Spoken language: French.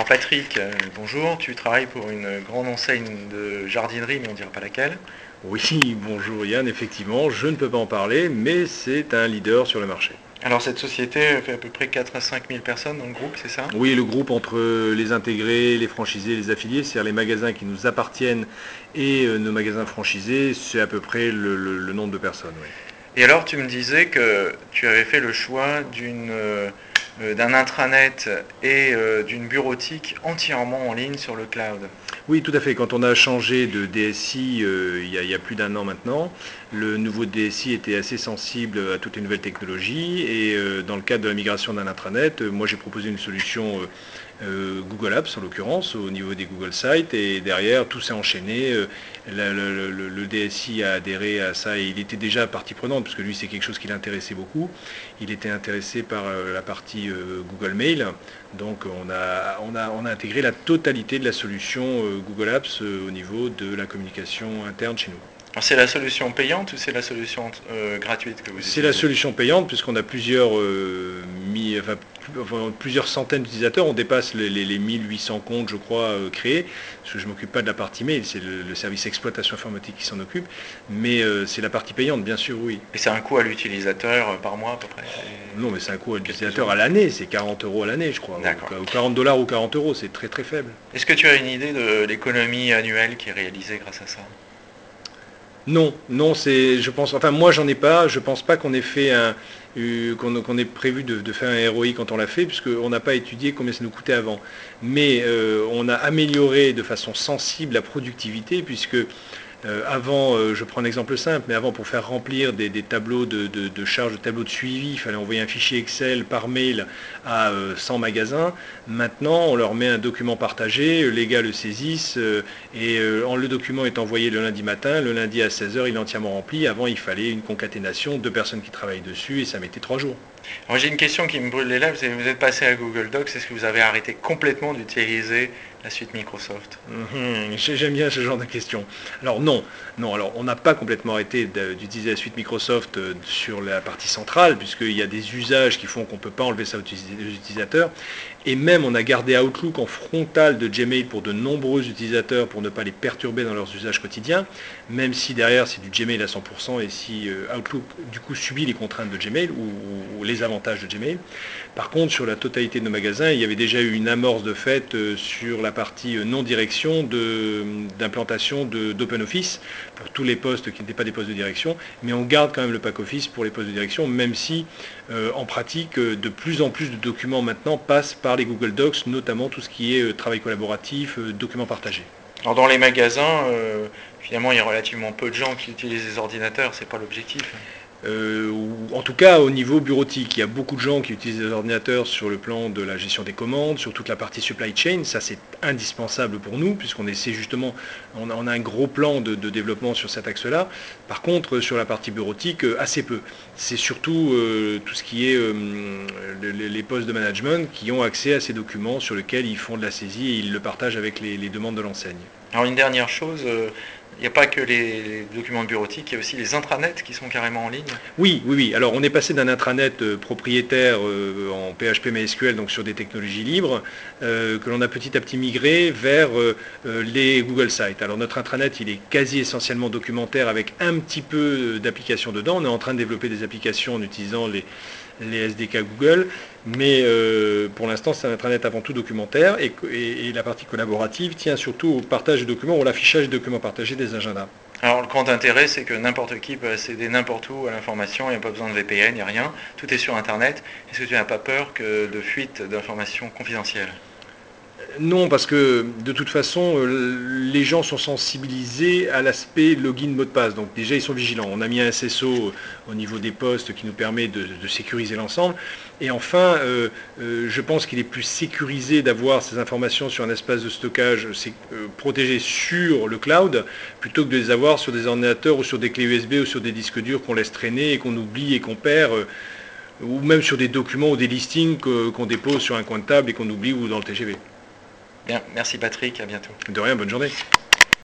Alors Patrick, euh, bonjour, tu travailles pour une grande enseigne de jardinerie, mais on ne dira pas laquelle. Oui, bonjour Yann, effectivement, je ne peux pas en parler, mais c'est un leader sur le marché. Alors cette société fait à peu près 4 à 5 000 personnes dans le groupe, c'est ça? Oui, le groupe entre les intégrés, les franchisés, les affiliés, c'est-à-dire les magasins qui nous appartiennent et euh, nos magasins franchisés, c'est à peu près le, le nombre de personnes. Oui. Et alors tu me disais que tu avais fait le choix d'une... Euh, d'un intranet et euh, d'une bureautique entièrement en ligne sur le cloud. Oui, tout à fait. Quand on a changé de DSI euh, il, y a, plus d'un an maintenant, le nouveau DSI était assez sensible à toutes les nouvelles technologies et dans le cadre de la migration d'un intranet, moi j'ai proposé une solution euh, Google Apps en l'occurrence, au niveau des Google Sites, et derrière tout s'est enchaîné. Euh, le, DSI a adhéré à ça et il était déjà partie prenante, parce que lui c'est quelque chose qui l'intéressait beaucoup. Il était intéressé par euh, la partie Google Mail, donc on a intégré la totalité de la solution Google Apps au niveau de la communication interne chez nous. C'est la solution payante ou c'est la solution gratuite que vous C'est la solution payante puisqu'on a plusieurs, plusieurs centaines d'utilisateurs, on dépasse les, 1800 comptes, je crois, euh, créés, parce que je ne m'occupe pas de la partie mail, c'est le, service exploitation informatique qui s'en occupe, mais euh, c'est la partie payante, bien sûr, oui. Et c'est un coût à l'utilisateur euh, par mois à peu près? Non, mais c'est un coût à l'utilisateur à l'année, c'est 40 euros à l'année, je crois, ou 40 dollars ou 40 euros, c'est très très faible. Est-ce que tu as une idée de l'économie annuelle qui est réalisée grâce à ça? Non, non, c'est, je pense, enfin moi j'en ai pas, je pense pas qu'on ait fait un, ait prévu de, faire un ROI quand on l'a fait, puisqu'on n'a pas étudié combien ça nous coûtait avant. Mais euh, on a amélioré de façon sensible la productivité, puisque euh, avant, euh, je prends un exemple simple, mais avant pour faire remplir des, tableaux de, charge, de tableaux de suivi, il fallait envoyer un fichier Excel par mail à 100 euh, magasins. Maintenant, on leur met un document partagé, les gars le saisissent et le document est envoyé le lundi matin, le lundi à 16h, il est entièrement rempli. Avant, il fallait une concaténation, deux personnes qui travaillent dessus et ça mettait trois jours. J'ai une question qui me brûle les lèvres, vous êtes passé à Google Docs, est-ce que vous avez arrêté complètement d'utiliser la suite Microsoft mhm, J'aime bien ce genre de questions. Alors non, non, alors on n'a pas complètement arrêté d'utiliser la suite Microsoft euh, sur la partie centrale, puisqu'il y a des usages qui font qu'on ne peut pas enlever ça aux utilisateurs. Et même on a gardé Outlook en frontal de Gmail pour de nombreux utilisateurs pour ne pas les perturber dans leurs usages quotidiens, même si derrière c'est du Gmail à 100% et si euh, Outlook du coup subit les contraintes de Gmail ou, les avantages de Gmail. Par contre sur la totalité de nos magasins, il y avait déjà eu une amorce de fait euh, sur la partie euh, non-direction d'implantation d'OpenOffice pour tous les postes qui n'étaient pas des postes de direction, mais on garde quand même le pack Office pour les postes de direction, même si en pratique de plus en plus de documents maintenant passent par les Google Docs, notamment tout ce qui est euh, travail collaboratif, euh, documents partagés. Alors dans les magasins, euh, finalement, il y a relativement peu de gens qui utilisent les ordinateurs, c'est pas l'objectif. Euh, en tout cas au niveau bureautique. Il y a beaucoup de gens qui utilisent des ordinateurs sur le plan de la gestion des commandes, sur toute la partie supply chain. Ça, c'est indispensable pour nous, puisqu'on essaie justement, on a, un gros plan de, développement sur cet axe-là. Par contre, sur la partie bureautique, euh, assez peu. C'est surtout euh, tout ce qui est les, postes de management qui ont accès à ces documents sur lesquels ils font de la saisie et ils le partagent avec les, les demandes de l'enseigne. Alors une dernière chose, il n'y a pas que les documents bureautiques, il y a aussi les intranets qui sont carrément en ligne. Oui, oui, oui. Alors on est passé d'un intranet euh, propriétaire euh, en PHP MySQL, donc sur des technologies libres, euh, que l'on a petit à petit migré vers les Google Sites. Alors notre intranet, il est quasi essentiellement documentaire avec un petit peu d'applications dedans. On est en train de développer des applications en utilisant les, les SDK Google, mais euh, pour l'instant c'est un intranet avant tout documentaire et, la partie collaborative tient surtout au partage de documents ou l'affichage des documents partagés des agendas. Alors le grand intérêt c'est que n'importe qui peut accéder n'importe où à l'information, il n'y a pas besoin de VPN, il n'y a rien, tout est sur Internet. Est-ce que tu n'as pas peur que de fuite d'informations confidentielles? Non, parce que de toute façon, euh, les gens sont sensibilisés à l'aspect login mot de passe. Donc déjà, ils sont vigilants. On a mis un SSO au niveau des postes qui nous permet de, sécuriser l'ensemble. Et enfin, euh, euh, je pense qu'il est plus sécurisé d'avoir ces informations sur un espace de stockage protégé sur le cloud plutôt que de les avoir sur des ordinateurs ou sur des clés USB ou sur des disques durs qu'on laisse traîner et qu'on oublie et qu'on perd ou même sur des documents ou des listings qu'on dépose sur un coin de table et qu'on oublie ou dans le TGV. Bien, merci Patrick, à bientôt. De rien, bonne journée.